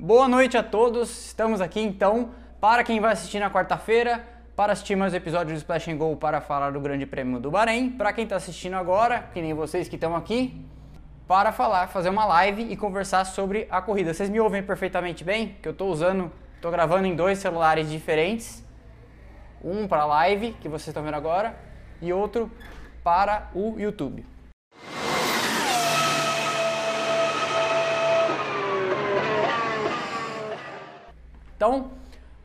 Boa noite a todos. Estamos aqui então para quem vai assistir na quarta-feira, para assistir mais episódios do Splash and Go para falar do Grande Prêmio do Bahrein. Para quem está assistindo agora, que nem vocês que estão aqui, para falar, fazer uma live e conversar sobre a corrida. Vocês me ouvem perfeitamente bem? Que eu estou usando, estou gravando em dois celulares diferentes. Um para a live, que vocês estão vendo agora, e outro para o YouTube. Então,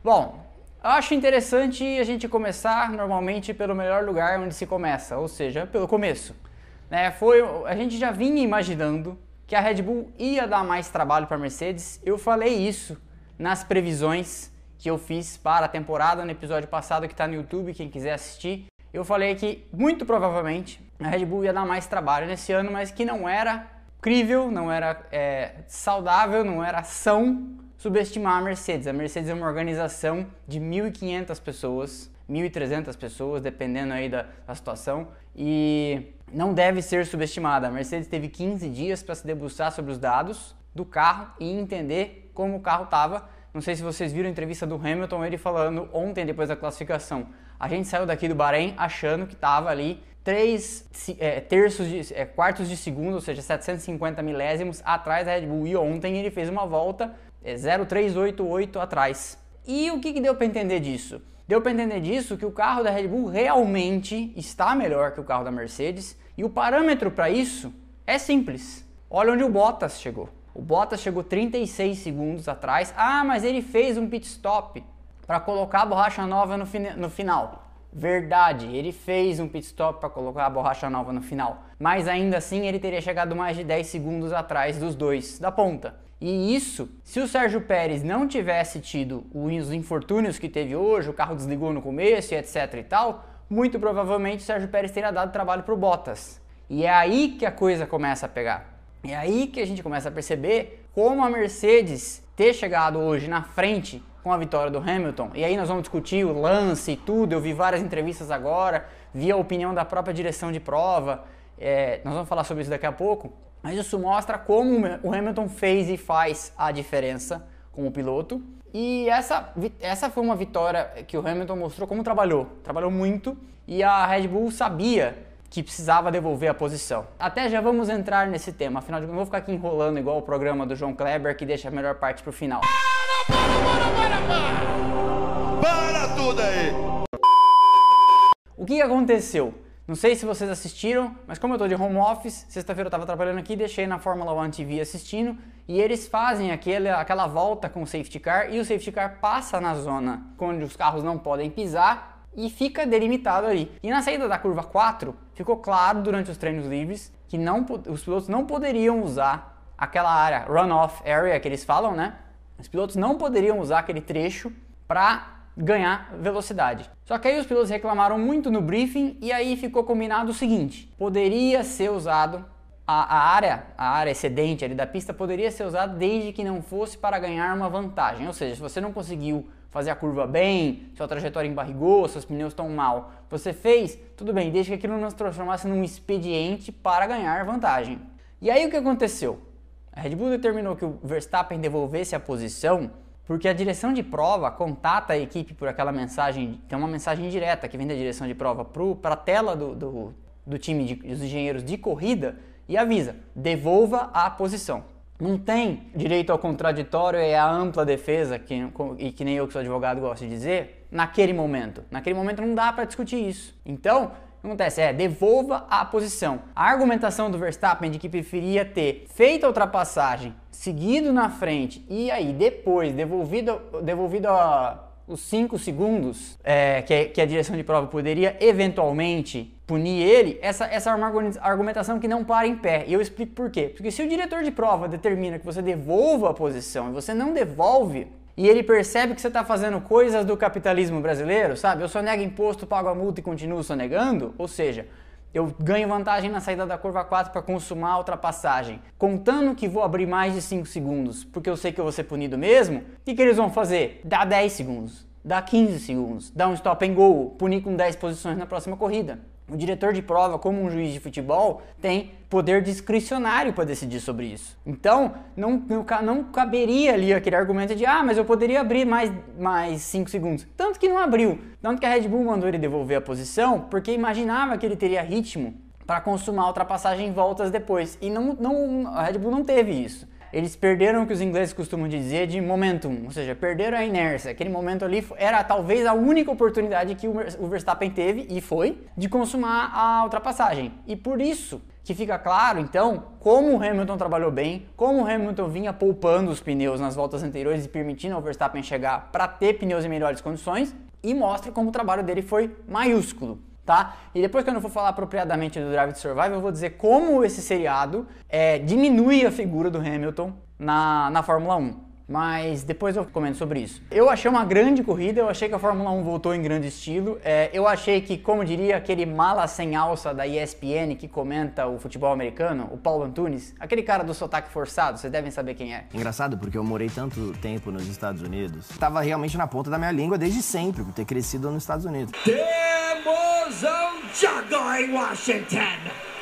bom, acho interessante a gente começar normalmente pelo melhor lugar onde se começa, ou seja, pelo começo. Né? Foi, a gente já vinha imaginando que a Red Bull ia dar mais trabalho para a Mercedes. Eu falei isso nas previsões que eu fiz para a temporada no episódio passado que está no YouTube, quem quiser assistir. Eu falei que muito provavelmente a Red Bull ia dar mais trabalho nesse ano, mas que não era crível, não era é, saudável, não era são subestimar a Mercedes. A Mercedes é uma organização de 1.500 pessoas, 1.300 pessoas, dependendo aí da, da, situação, e não deve ser subestimada. A Mercedes teve 15 dias para se debruçar sobre os dados do carro e entender como o carro estava. Não sei se vocês viram a entrevista do Hamilton, ele falando ontem, depois da classificação. A gente saiu daqui do Bahrein achando que estava ali 3 é, terços de, é, quartos de segundo, ou seja, 750 milésimos atrás da Red Bull. E ontem ele fez uma volta é 0,388 atrás. E o que, que deu para entender disso? Deu para entender disso que o carro da Red Bull realmente está melhor que o carro da Mercedes e o parâmetro para isso é simples. Olha onde o Bottas chegou. O Bottas chegou 36 segundos atrás. Ah, mas ele fez um pit stop para colocar a borracha nova no, no final. Verdade, ele fez um pit stop para colocar a borracha nova no final, mas ainda assim ele teria chegado mais de 10 segundos atrás dos dois da ponta. E isso, se o Sérgio Pérez não tivesse tido os infortúnios que teve hoje, o carro desligou no começo e etc e tal, muito provavelmente o Sérgio Pérez teria dado trabalho para o Bottas. E é aí que a coisa começa a pegar. É aí que a gente começa a perceber como a Mercedes ter chegado hoje na frente com a vitória do Hamilton. E aí nós vamos discutir o lance e tudo. Eu vi várias entrevistas agora, vi a opinião da própria direção de prova. É, nós vamos falar sobre isso daqui a pouco. Mas isso mostra como o Hamilton fez e faz a diferença como piloto. E essa, essa foi uma vitória que o Hamilton mostrou como trabalhou. Trabalhou muito e a Red Bull sabia que precisava devolver a posição. Até já vamos entrar nesse tema, afinal de contas, não vou ficar aqui enrolando igual o programa do João Kleber que deixa a melhor parte para o final. Para, para, para, para! Para tudo aí! O que aconteceu? Não sei se vocês assistiram, mas como eu estou de home office, sexta-feira eu estava trabalhando aqui, deixei na Fórmula One TV assistindo e eles fazem aquele, aquela volta com o safety car e o safety car passa na zona onde os carros não podem pisar e fica delimitado ali. E na saída da curva 4, ficou claro durante os treinos livres que não, os pilotos não poderiam usar aquela área, runoff area que eles falam, né? Os pilotos não poderiam usar aquele trecho para ganhar velocidade. Só que aí os pilotos reclamaram muito no briefing e aí ficou combinado o seguinte: poderia ser usado a, a, área, a área excedente ali da pista poderia ser usada desde que não fosse para ganhar uma vantagem. Ou seja, se você não conseguiu fazer a curva bem, sua trajetória embarrigou, seus pneus estão mal, você fez, tudo bem, desde que aquilo não se transformasse num expediente para ganhar vantagem. E aí o que aconteceu? A Red Bull determinou que o Verstappen devolvesse a posição porque a direção de prova contata a equipe por aquela mensagem, tem uma mensagem direta que vem da direção de prova para a tela do, do, do time de, dos engenheiros de corrida e avisa: devolva a posição. Não tem direito ao contraditório e à ampla defesa, que, e que nem eu que sou advogado gosto de dizer, naquele momento. Naquele momento não dá para discutir isso. Então, que acontece? É, devolva a posição. A argumentação do Verstappen de que preferia ter feito a ultrapassagem, seguido na frente e aí depois devolvido, devolvido a, os 5 segundos é, que, que, a direção de prova poderia eventualmente punir ele, essa, essa é uma argumentação que não para em pé. E eu explico por quê. Porque se o diretor de prova determina que você devolva a posição e você não devolve, e ele percebe que você está fazendo coisas do capitalismo brasileiro, sabe? Eu sonego imposto, pago a multa e continuo sonegando, ou seja, eu ganho vantagem na saída da curva 4 para consumar a ultrapassagem, contando que vou abrir mais de 5 segundos, porque eu sei que eu vou ser punido mesmo, o que, que eles vão fazer? Dá 10 segundos, dá 15 segundos, dá um stop and go, punir com 10 posições na próxima corrida. O diretor de prova, como um juiz de futebol, tem poder discricionário para decidir sobre isso. Então, não, não, caberia ali aquele argumento de ah, mas eu poderia abrir mais 5 mais cinco segundos. Tanto que não abriu. Tanto que a Red Bull mandou ele devolver a posição porque imaginava que ele teria ritmo para consumar a ultrapassagem em voltas depois. E não, não, a Red Bull não teve isso eles perderam o que os ingleses costumam dizer de momentum, ou seja, perderam a inércia. Aquele momento ali era talvez a única oportunidade que o Verstappen teve, e foi, de consumar a ultrapassagem. E por isso que fica claro, então, como o Hamilton trabalhou bem, como o Hamilton vinha poupando os pneus nas voltas anteriores e permitindo ao Verstappen chegar para ter pneus em melhores condições, e mostra como o trabalho dele foi maiúsculo tá? E depois que eu não for falar apropriadamente do Drive to Survive, eu vou dizer como esse seriado é, diminui a figura do Hamilton na, na Fórmula 1 mas depois eu comento sobre isso. Eu achei uma grande corrida, eu achei que a Fórmula 1 voltou em grande estilo. É, eu achei que, como diria aquele mala sem alça da ESPN que comenta o futebol americano, o Paulo Antunes, aquele cara do sotaque forçado, vocês devem saber quem é. Engraçado, porque eu morei tanto tempo nos Estados Unidos, tava realmente na ponta da minha língua desde sempre, por ter crescido nos Estados Unidos. Temos um jogo em Washington!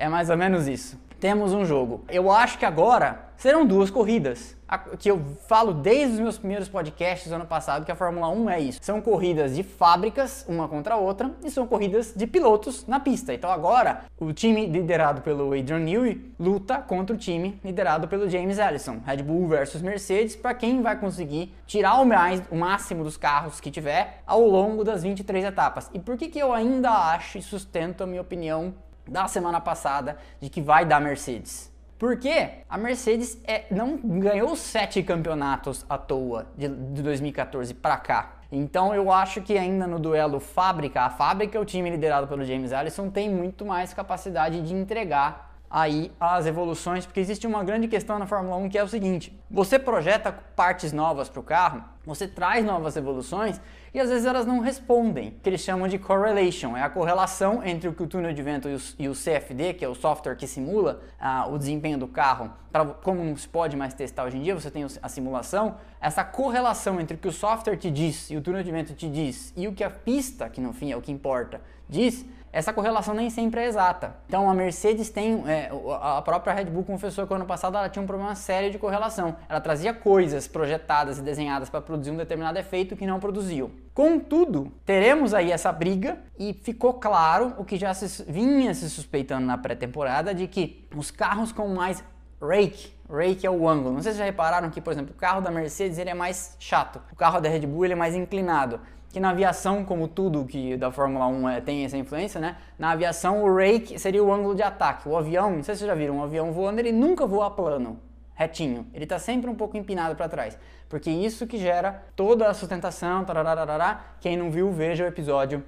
É mais ou menos isso temos um jogo. Eu acho que agora serão duas corridas. Que eu falo desde os meus primeiros podcasts do ano passado que a Fórmula 1 é isso. São corridas de fábricas, uma contra a outra, e são corridas de pilotos na pista. Então agora o time liderado pelo Adrian Newey luta contra o time liderado pelo James Allison. Red Bull versus Mercedes, para quem vai conseguir tirar o, mais, o máximo dos carros que tiver ao longo das 23 etapas. E por que, que eu ainda acho e sustento a minha opinião da semana passada de que vai dar Mercedes. Porque a Mercedes é, não ganhou sete campeonatos à toa de, de 2014 para cá. Então eu acho que ainda no duelo fábrica, a fábrica, o time liderado pelo James Allison, tem muito mais capacidade de entregar aí as evoluções, porque existe uma grande questão na Fórmula 1 que é o seguinte: você projeta partes novas para o carro, você traz novas evoluções e às vezes elas não respondem, que eles chamam de correlation, é a correlação entre o que o túnel de vento e o, CFD, que é o software que simula ah, o desempenho do carro, pra, como não se pode mais testar hoje em dia, você tem a simulação, essa correlação entre o que o software te diz e o túnel de vento te diz e o que a pista, que no fim é o que importa, diz, essa correlação nem sempre é exata. Então a Mercedes tem, é, a própria Red Bull confessou que ano passado ela tinha um problema sério de correlação. Ela trazia coisas projetadas e desenhadas para produzir um determinado efeito que não produziam. Contudo, teremos aí essa briga e ficou claro o que já se, vinha se suspeitando na pré-temporada de que os carros com mais rake, rake é o ângulo. Não sei se já repararam que, por exemplo, o carro da Mercedes ele é mais chato, o carro da Red Bull ele é mais inclinado que na aviação, como tudo que da Fórmula 1 é, tem essa influência, né? Na aviação o rake seria o ângulo de ataque. O avião, não sei se vocês já viram, um avião voando, ele nunca voa plano, retinho. Ele está sempre um pouco empinado para trás, porque isso que gera toda a sustentação, tarararará. Quem não viu, veja o episódio,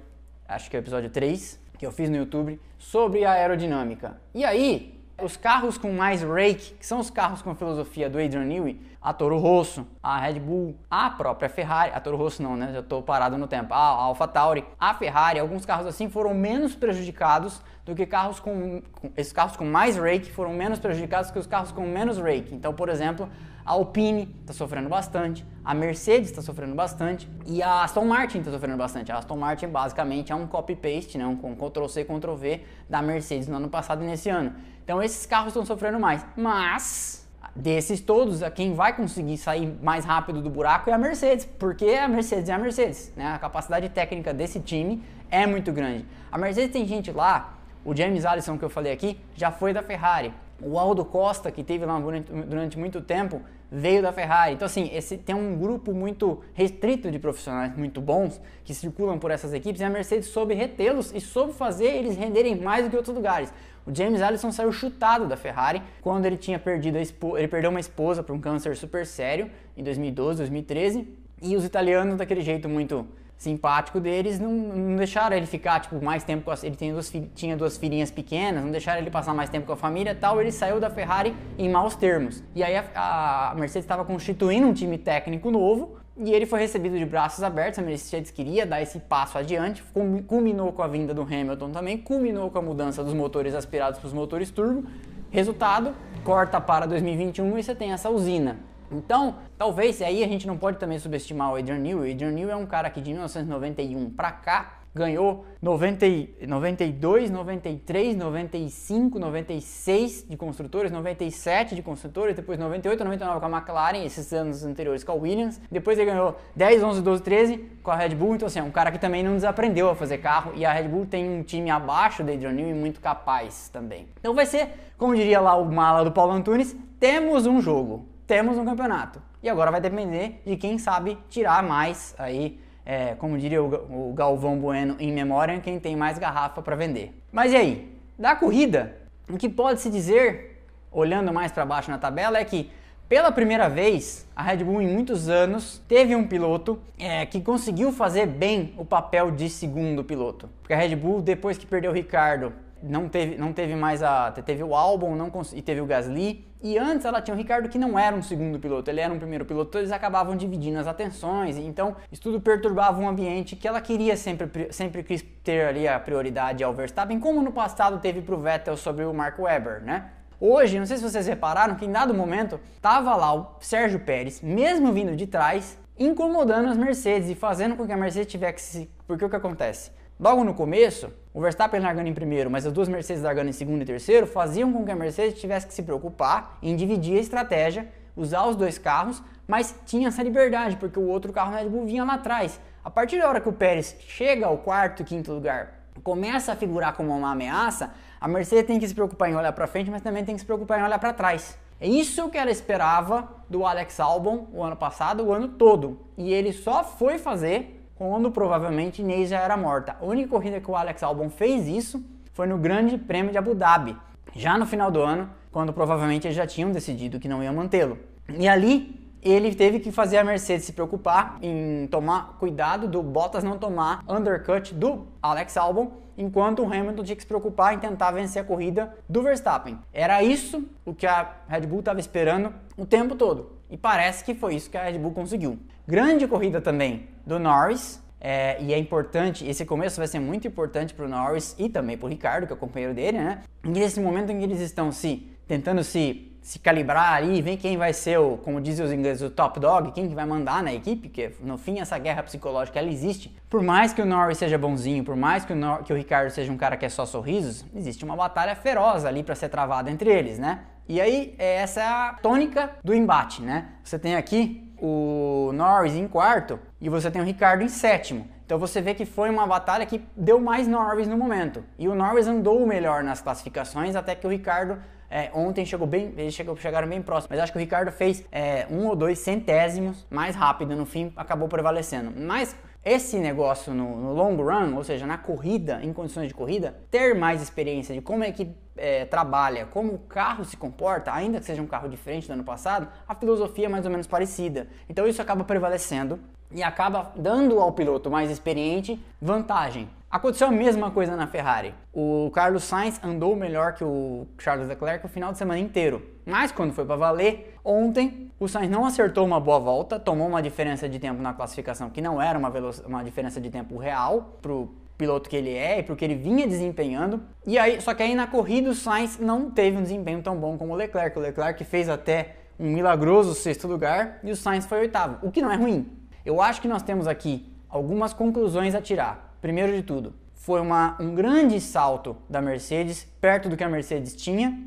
acho que é o episódio 3, que eu fiz no YouTube, sobre a aerodinâmica. E aí, os carros com mais rake, que são os carros com a filosofia do Adrian Newey, a Toro Rosso, a Red Bull, a própria Ferrari, a Toro Rosso não, né? Já estou parado no tempo. A Alpha Tauri, a Ferrari, alguns carros assim foram menos prejudicados do que carros com, com esses carros com mais rake foram menos prejudicados que os carros com menos rake. Então, por exemplo, a Alpine está sofrendo bastante, a Mercedes está sofrendo bastante e a Aston Martin está sofrendo bastante. A Aston Martin basicamente é um copy-paste, né? um Ctrl-C, Ctrl-V da Mercedes no ano passado e nesse ano. Então esses carros estão sofrendo mais. Mas desses todos, quem vai conseguir sair mais rápido do buraco é a Mercedes, porque a Mercedes é a Mercedes. Né? A capacidade técnica desse time é muito grande. A Mercedes tem gente lá, o James Allison que eu falei aqui, já foi da Ferrari. O Aldo Costa, que teve lá durante, muito tempo, veio da Ferrari. Então, assim, esse, tem um grupo muito restrito de profissionais muito bons que circulam por essas equipes e a Mercedes soube retê-los e soube fazer eles renderem mais do que outros lugares. O James Allison saiu chutado da Ferrari quando ele tinha perdido ele perdeu uma esposa para um câncer super sério em 2012, 2013, e os italianos daquele jeito muito simpático deles não, não deixaram ele ficar tipo mais tempo com a, ele tinha duas, tinha duas filhinhas pequenas, não deixaram ele passar mais tempo com a família tal, ele saiu da Ferrari em maus termos. E aí a, a Mercedes estava constituindo um time técnico novo e ele foi recebido de braços abertos, a Mercedes queria dar esse passo adiante, culminou com a vinda do Hamilton também, culminou com a mudança dos motores aspirados para os motores turbo. Resultado, corta para 2021 e você tem essa usina. Então, talvez aí a gente não pode também subestimar o Adrian Newey. O Adrian Newey é um cara que de 1991 para cá ganhou 90, 92, 93, 95, 96 de construtores, 97 de construtores, depois 98, 99 com a McLaren, esses anos anteriores com a Williams. Depois ele ganhou 10, 11, 12, 13 com a Red Bull. Então, assim, é um cara que também não desaprendeu a fazer carro. E a Red Bull tem um time abaixo da Adrian Newey muito capaz também. Então vai ser, como diria lá o mala do Paulo Antunes, temos um jogo, temos um campeonato. E agora vai depender de quem sabe tirar mais aí é, como diria o, Galvão Bueno em memória, quem tem mais garrafa para vender. Mas e aí? Da corrida, o que pode se dizer, olhando mais para baixo na tabela, é que pela primeira vez, a Red Bull em muitos anos teve um piloto é, que conseguiu fazer bem o papel de segundo piloto. Porque a Red Bull, depois que perdeu o Ricardo não teve, não teve mais a. Teve o álbum e teve o Gasly. E antes ela tinha o Ricardo que não era um segundo piloto, ele era um primeiro piloto, eles acabavam dividindo as atenções, então isso tudo perturbava um ambiente que ela queria sempre, sempre quis ter ali a prioridade ao Verstappen, como no passado teve para o Vettel sobre o Mark Webber, né? Hoje, não sei se vocês repararam que em dado momento tava lá o Sérgio Pérez, mesmo vindo de trás, incomodando as Mercedes e fazendo com que a Mercedes tivesse. Porque o que acontece? Logo no começo, o Verstappen largando em primeiro, mas as duas Mercedes largando em segundo e terceiro, faziam com que a Mercedes tivesse que se preocupar em dividir a estratégia, usar os dois carros, mas tinha essa liberdade, porque o outro carro Red Bull vinha lá atrás. A partir da hora que o Pérez chega ao quarto quinto lugar, começa a figurar como uma ameaça, a Mercedes tem que se preocupar em olhar para frente, mas também tem que se preocupar em olhar para trás. É isso que ela esperava do Alex Albon o ano passado, o ano todo. E ele só foi fazer quando provavelmente Inês já era morta. A única corrida que o Alex Albon fez isso foi no Grande Prêmio de Abu Dhabi, já no final do ano, quando provavelmente eles já tinham decidido que não iam mantê-lo. E ali ele teve que fazer a Mercedes se preocupar em tomar cuidado do Bottas não tomar undercut do Alex Albon, enquanto o Hamilton tinha que se preocupar em tentar vencer a corrida do Verstappen. Era isso o que a Red Bull estava esperando o tempo todo. E parece que foi isso que a Red Bull conseguiu. Grande corrida também do Norris. É, e é importante, esse começo vai ser muito importante para o Norris e também para o Ricardo, que é o companheiro dele, né? E nesse momento em que eles estão se tentando se, se calibrar ali, ver quem vai ser o, como dizem os ingleses, o top dog, quem que vai mandar na equipe, porque no fim essa guerra psicológica ela existe. Por mais que o Norris seja bonzinho, por mais que o, Nor que o Ricardo seja um cara que é só sorrisos, existe uma batalha feroz ali para ser travada entre eles, né? E aí, é, essa é a tônica do embate, né? Você tem aqui o Norris em quarto e você tem o Ricardo em sétimo. Então você vê que foi uma batalha que deu mais Norris no momento. E o Norris andou melhor nas classificações, até que o Ricardo é, ontem chegou bem, eles chegou, chegaram bem próximo. Mas acho que o Ricardo fez é, um ou dois centésimos mais rápido no fim, acabou prevalecendo. Mas esse negócio no, no, long run, ou seja, na corrida, em condições de corrida, ter mais experiência de como é que é, trabalha, como o carro se comporta, ainda que seja um carro diferente do ano passado, a filosofia é mais ou menos parecida. Então isso acaba prevalecendo e acaba dando ao piloto mais experiente vantagem. Aconteceu a mesma coisa na Ferrari. O Carlos Sainz andou melhor que o Charles Leclerc o final de semana inteiro. Mas quando foi para valer, ontem o Sainz não acertou uma boa volta, tomou uma diferença de tempo na classificação que não era uma, uma diferença de tempo real pro piloto que ele é e pro que ele vinha desempenhando. E aí, só que aí na corrida o Sainz não teve um desempenho tão bom como o Leclerc. O Leclerc fez até um milagroso sexto lugar e o Sainz foi oitavo, o que não é ruim. Eu acho que nós temos aqui algumas conclusões a tirar. Primeiro de tudo, foi uma, um grande salto da Mercedes, perto do que a Mercedes tinha.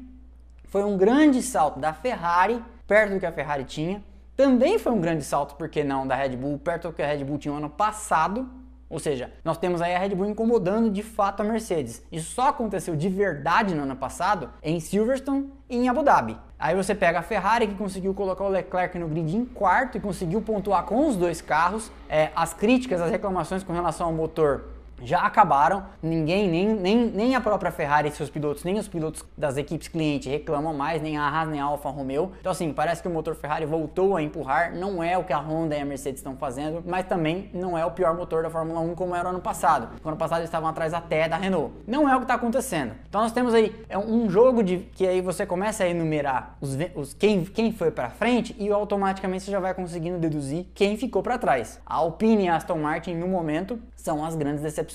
Foi um grande salto da Ferrari, perto do que a Ferrari tinha. Também foi um grande salto, por que não, da Red Bull, perto do que a Red Bull tinha no ano passado. Ou seja, nós temos aí a Red Bull incomodando de fato a Mercedes. Isso só aconteceu de verdade no ano passado em Silverstone e em Abu Dhabi. Aí você pega a Ferrari que conseguiu colocar o Leclerc no grid em quarto e conseguiu pontuar com os dois carros. É, as críticas, as reclamações com relação ao motor já acabaram. Ninguém, nem, nem, nem a própria Ferrari e seus pilotos, nem os pilotos das equipes clientes reclamam mais, nem a Haas, nem a Alfa Romeo. Então, assim, parece que o motor Ferrari voltou a empurrar. Não é o que a Honda e a Mercedes estão fazendo, mas também não é o pior motor da Fórmula 1 como era ano passado. No ano passado eles estavam atrás até da Renault. Não é o que está acontecendo. Então, nós temos aí é um jogo de que aí você começa a enumerar os, os quem, quem foi para frente e automaticamente você já vai conseguindo deduzir quem ficou para trás. A Alpine e a Aston Martin, no momento, são as grandes decepções.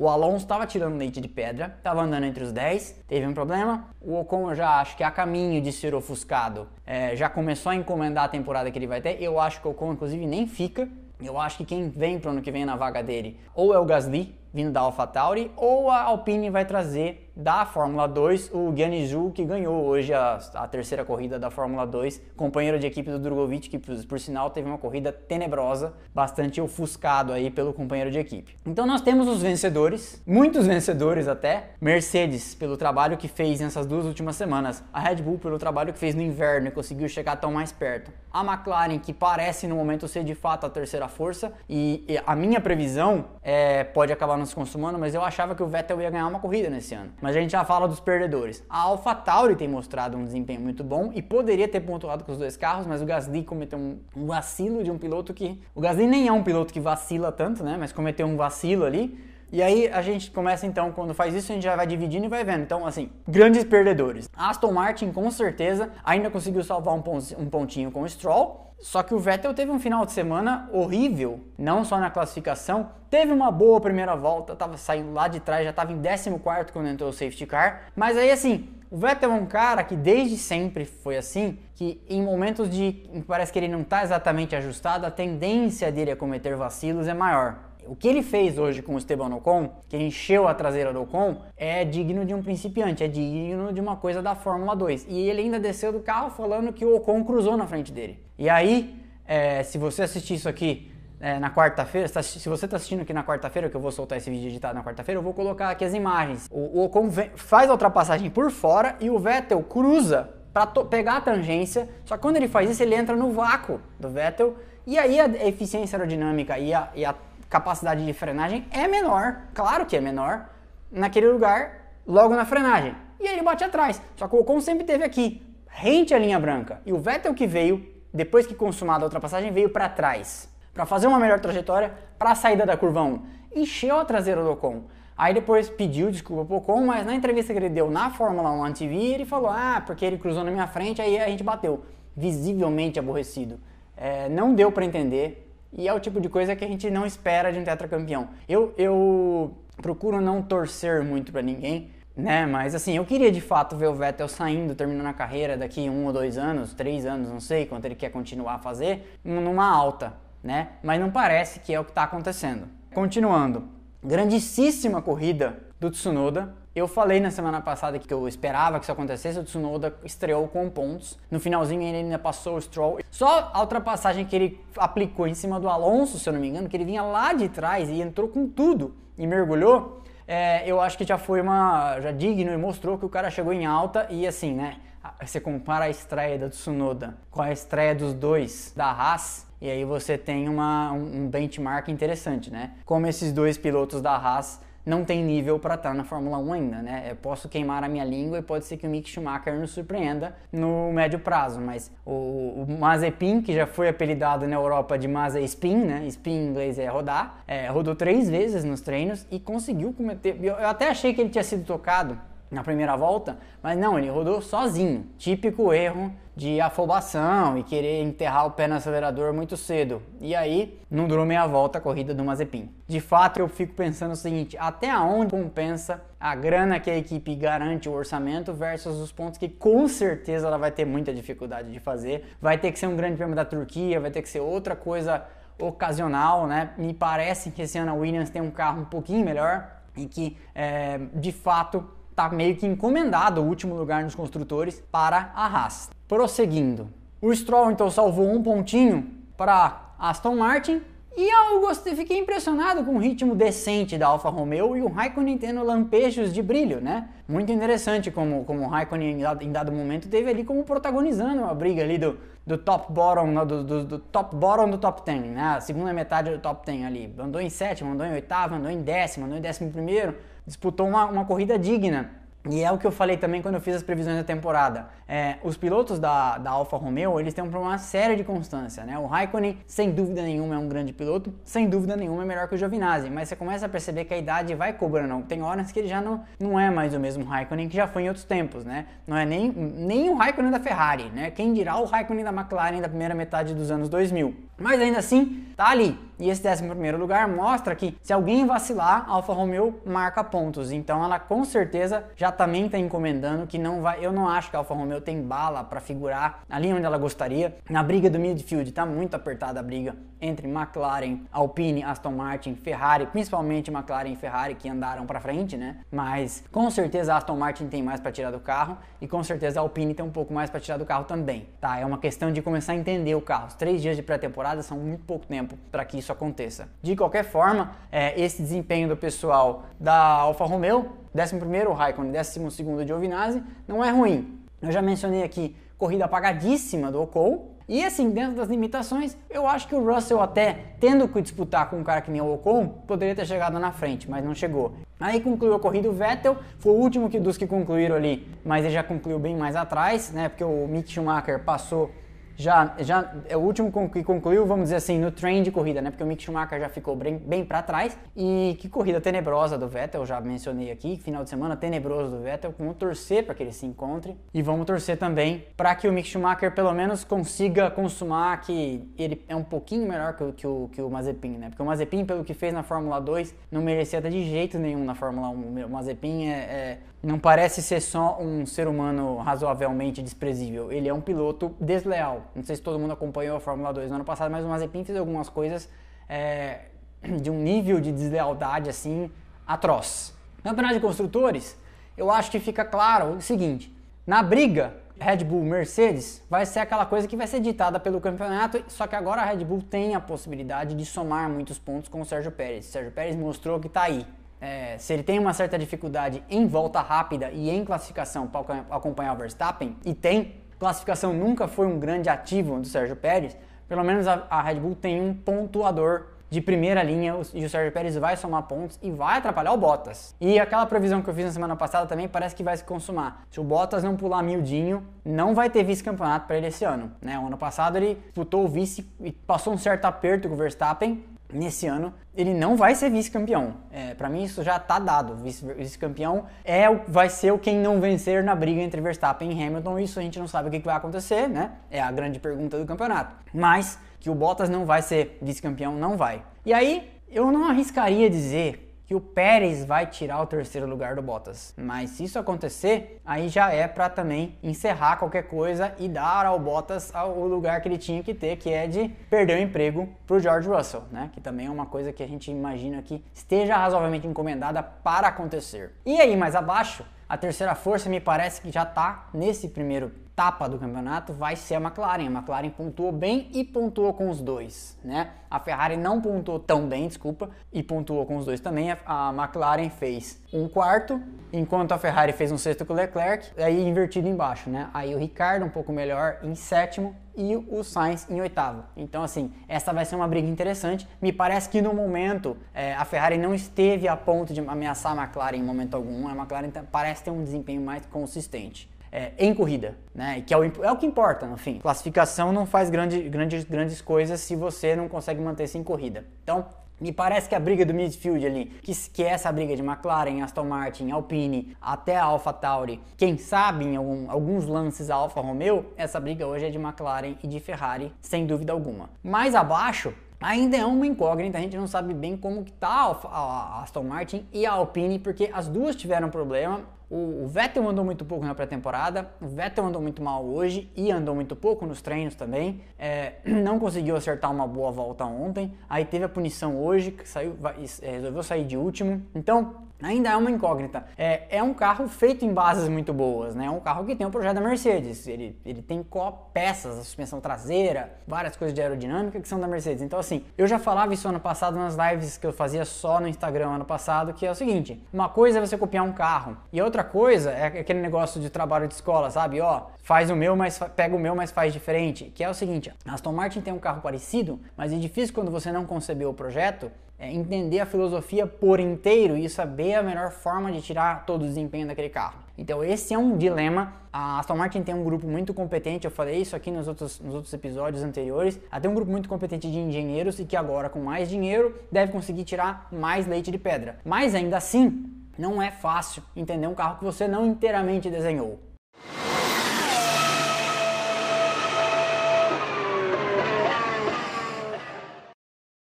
O Alonso estava tirando leite de pedra, estava andando entre os 10, teve um problema. O Ocon eu já acho que a caminho de ser ofuscado, é, já começou a encomendar a temporada que ele vai ter. Eu acho que o Ocon, inclusive, nem fica. Eu acho que quem vem para o ano que vem na vaga dele ou é o Gasly, vindo da AlphaTauri, ou a Alpine vai trazer da Fórmula 2, o Gianni Zhu, que ganhou hoje a, a, terceira corrida da Fórmula 2, companheiro de equipe do Drogovic, que por, por, sinal teve uma corrida tenebrosa, bastante ofuscado aí pelo companheiro de equipe. Então nós temos os vencedores, muitos vencedores até, Mercedes pelo trabalho que fez nessas duas últimas semanas, a Red Bull pelo trabalho que fez no inverno e conseguiu chegar tão mais perto, a McLaren que parece no momento ser de fato a terceira força. E, e a minha previsão é, pode acabar nos consumando, mas eu achava que o Vettel ia ganhar uma corrida nesse ano. Mas a gente já fala dos perdedores. A AlphaTauri tem mostrado um desempenho muito bom e poderia ter pontuado com os dois carros, mas o Gasly cometeu um, um vacilo de um piloto que... O Gasly nem é um piloto que vacila tanto, né? Mas cometeu um vacilo ali. E aí a gente começa então, quando faz isso, a gente já vai dividindo e vai vendo. Então, assim, grandes perdedores. Aston Martin, com certeza, ainda conseguiu salvar um pontinho com o Stroll. Só que o Vettel teve um final de semana horrível, não só na classificação, teve uma boa primeira volta, estava saindo lá de trás, já estava em 14 quando entrou o safety car, mas aí assim, o Vettel é um cara que desde sempre foi assim, que em momentos de em que parece que ele não está exatamente ajustado, a tendência dele a cometer vacilos é maior. O que ele fez hoje com o Esteban Ocon, que encheu a traseira do Ocon, é digno de um principiante, é digno de uma coisa da Fórmula 2. E ele ainda desceu do carro falando que o Ocon cruzou na frente dele. E aí, é, se você assistir isso aqui é, na quarta-feira, se você está assistindo aqui na quarta-feira, que eu vou soltar esse vídeo editado na quarta-feira, eu vou colocar aqui as imagens. O, o Ocon vem, faz a ultrapassagem por fora e o Vettel cruza para pegar a tangência, só que quando ele faz isso, ele entra no vácuo do Vettel, e aí a eficiência aerodinâmica e a, e a capacidade de frenagem é menor, claro que é menor, naquele lugar, logo na frenagem. E aí ele bate atrás. Só que o Ocon sempre teve aqui, rente à linha branca. E o Vettel que veio, depois que consumada a ultrapassagem, veio para trás. Para fazer uma melhor trajetória para a saída da curva 1. Encheu a traseira do Ocon. Aí depois pediu desculpa pro Ocon, mas na entrevista que ele deu na Fórmula 1 TV, ele falou, ah, porque ele cruzou na minha frente, aí a gente bateu. Visivelmente aborrecido. É, não deu para entender e é o tipo de coisa que a gente não espera de um tetracampeão. Eu, eu procuro não torcer muito para ninguém, né? Mas assim, eu queria de fato ver o Vettel saindo, terminando a carreira daqui um ou dois anos, três anos, não sei quanto ele quer continuar a fazer, numa alta, né? Mas não parece que é o que está acontecendo. Continuando, grandíssima corrida do Tsunoda, eu falei na semana passada que eu esperava que isso acontecesse, o Tsunoda estreou com pontos. No finalzinho ele ainda passou o Stroll. Só a ultrapassagem que ele aplicou em cima do Alonso, se eu não me engano, que ele vinha lá de trás e entrou com tudo e mergulhou, é, eu acho que já foi uma. já digno e mostrou que o cara chegou em alta e assim, né? Você compara a estreia da Tsunoda com a estreia dos dois da Haas, e aí você tem uma, um benchmark interessante, né? Como esses dois pilotos da Haas não tem nível para estar tá na Fórmula 1 ainda, né? Eu posso queimar a minha língua e pode ser que o Mick Schumacher nos surpreenda no médio prazo, mas o, o Mazepin, que já foi apelidado na Europa de Mazepin, né? Spin em inglês é rodar, é, rodou três vezes nos treinos e conseguiu cometer. Eu, eu até achei que ele tinha sido tocado na primeira volta, mas não, ele rodou sozinho. Típico erro de afobação e querer enterrar o pé no acelerador muito cedo. E aí não durou meia volta a corrida do Mazepin. De fato, eu fico pensando o seguinte: até onde compensa a grana que a equipe garante o orçamento versus os pontos que com certeza ela vai ter muita dificuldade de fazer. Vai ter que ser um grande prêmio da Turquia, vai ter que ser outra coisa ocasional, né? Me parece que esse ano a Williams tem um carro um pouquinho melhor e que é, de fato está meio que encomendado o último lugar nos construtores para a Haas. Prosseguindo, o Stroll então salvou um pontinho para Aston Martin e eu gostei, fiquei impressionado com o ritmo decente da Alfa Romeo e o Raikkonen tendo lampejos de brilho, né? Muito interessante como, como o Raikkonen em dado momento teve ali como protagonizando uma briga ali do, do top bottom, do, do, do, top bottom do top 10, né? A segunda metade do top 10 ali. Andou em sétimo, andou em oitavo, andou em décimo, andou em décimo primeiro disputou uma, uma corrida digna. E é o que eu falei também quando eu fiz as previsões da temporada. É, os pilotos da, da Alfa Romeo, eles têm um problema sério de constância, né? O Raikkonen, sem dúvida nenhuma, é um grande piloto, sem dúvida nenhuma é melhor que o Giovinazzi, mas você começa a perceber que a idade vai cobrando. Tem horas que ele já não, não é mais o mesmo Raikkonen que já foi em outros tempos, né? Não é nem, nem o Raikkonen da Ferrari, né? Quem dirá o Raikkonen da McLaren da primeira metade dos anos 2000. Mas ainda assim, tá ali. E esse 11 lugar mostra que se alguém vacilar, a Alfa Romeo marca pontos. Então ela com certeza já também está encomendando que não vai. Eu não acho que a Alfa Romeo tem bala para figurar ali onde ela gostaria. Na briga do midfield está muito apertada a briga entre McLaren, Alpine, Aston Martin, Ferrari, principalmente McLaren e Ferrari que andaram para frente, né? Mas com certeza Aston Martin tem mais para tirar do carro e com certeza Alpine tem um pouco mais para tirar do carro também, tá? É uma questão de começar a entender o carro. Os três dias de pré-temporada são muito pouco tempo para que isso aconteça. De qualquer forma, é, esse desempenho do pessoal da Alfa Romeo, 11 o Raikkonen, 12 o Giovinazzi, não é ruim. Eu já mencionei aqui corrida apagadíssima do Ocon, e assim, dentro das limitações, eu acho que o Russell até tendo que disputar com um cara que nem o Ocon, poderia ter chegado na frente, mas não chegou. Aí concluiu a corrida o Vettel, foi o último que, dos que concluíram ali, mas ele já concluiu bem mais atrás, né? Porque o Mick Schumacher passou já, já é o último que concluiu, vamos dizer assim, no trem de corrida, né? Porque o Mick Schumacher já ficou bem, bem para trás. E que corrida tenebrosa do Vettel, já mencionei aqui, final de semana tenebroso do Vettel. Vamos torcer para que ele se encontre e vamos torcer também para que o Mick Schumacher pelo menos consiga consumar que ele é um pouquinho melhor que, que, o, que o Mazepin, né? Porque o Mazepin, pelo que fez na Fórmula 2, não merecia de jeito nenhum na Fórmula 1. O Mazepin é, é não parece ser só um ser humano razoavelmente desprezível. Ele é um piloto desleal. Não sei se todo mundo acompanhou a Fórmula 2 no ano passado, mas o Mazepin fez algumas coisas é, de um nível de deslealdade assim atroz. No campeonato de construtores, eu acho que fica claro o seguinte: na briga Red Bull Mercedes vai ser aquela coisa que vai ser ditada pelo campeonato, só que agora a Red Bull tem a possibilidade de somar muitos pontos com o Sérgio Pérez. O Sérgio Pérez mostrou que está aí é, se ele tem uma certa dificuldade em volta rápida e em classificação para acompanhar o Verstappen, e tem, classificação nunca foi um grande ativo do Sérgio Pérez, pelo menos a, a Red Bull tem um pontuador de primeira linha e o Sérgio Pérez vai somar pontos e vai atrapalhar o Bottas. E aquela previsão que eu fiz na semana passada também parece que vai se consumar. Se o Bottas não pular miudinho, não vai ter vice-campeonato para ele esse ano. Né? O ano passado ele disputou o vice e passou um certo aperto com o Verstappen, nesse ano ele não vai ser vice-campeão. É, para mim isso já está dado. Vice-campeão é vai ser o quem não vencer na briga entre Verstappen e Hamilton. Isso a gente não sabe o que, que vai acontecer, né? É a grande pergunta do campeonato. Mas que o Bottas não vai ser vice-campeão, não vai. E aí eu não arriscaria dizer que o Pérez vai tirar o terceiro lugar do Bottas. Mas se isso acontecer, aí já é para também encerrar qualquer coisa e dar ao Bottas o lugar que ele tinha que ter, que é de perder o emprego para o George Russell, né? Que também é uma coisa que a gente imagina que esteja razoavelmente encomendada para acontecer. E aí mais abaixo, a terceira força me parece que já está nesse primeiro etapa do campeonato vai ser a McLaren. A McLaren pontuou bem e pontuou com os dois, né? A Ferrari não pontuou tão bem, desculpa, e pontuou com os dois também. A McLaren fez um quarto, enquanto a Ferrari fez um sexto com o Leclerc, aí invertido embaixo, né? Aí o Ricardo um pouco melhor em sétimo e o Sainz em oitavo. Então, assim, essa vai ser uma briga interessante. Me parece que no momento é, a Ferrari não esteve a ponto de ameaçar a McLaren em momento algum. A McLaren tá, parece ter um desempenho mais consistente é, em corrida, né? Que é o, é o que importa, no fim. Classificação não faz grande, grandes, grandes coisas se você não consegue manter-se em corrida. Então, me parece que a briga do midfield ali, que, que é essa briga de McLaren, Aston Martin, Alpine, até a Alpha Tauri, quem sabe em algum, alguns lances a Alfa Romeo, essa briga hoje é de McLaren e de Ferrari, sem dúvida alguma. Mais abaixo, ainda é uma incógnita, a gente não sabe bem como que tá a Aston Martin e a Alpine, porque as duas tiveram problema, o, Vettel andou muito pouco na pré-temporada, o Vettel andou muito mal hoje e andou muito pouco nos treinos também. É, não conseguiu acertar uma boa volta ontem. Aí teve a punição hoje, que saiu, é, resolveu sair de último. Então, ainda é uma incógnita. É, é um carro feito em bases muito boas, né? É um carro que tem um projeto da Mercedes. Ele, ele tem peças, a suspensão traseira, várias coisas de aerodinâmica que são da Mercedes. Então, assim, eu já falava isso ano passado nas lives que eu fazia só no Instagram ano passado, que é o seguinte: uma coisa é você copiar um carro, e outra coisa é aquele negócio de trabalho de escola, sabe? Ó, faz o meu, mas pega o meu, mas faz diferente. Que é o seguinte: Aston Martin tem um carro parecido, mas é difícil quando você não concebeu o projeto é entender a filosofia por inteiro e saber a melhor forma de tirar todo o desempenho daquele carro. Então esse é um dilema. A Aston Martin tem um grupo muito competente, eu falei isso aqui nos outros, nos outros episódios anteriores. Ela tem um grupo muito competente de engenheiros e que agora com mais dinheiro deve conseguir tirar mais leite de pedra. Mas ainda assim, não é fácil entender um carro que você não inteiramente desenhou.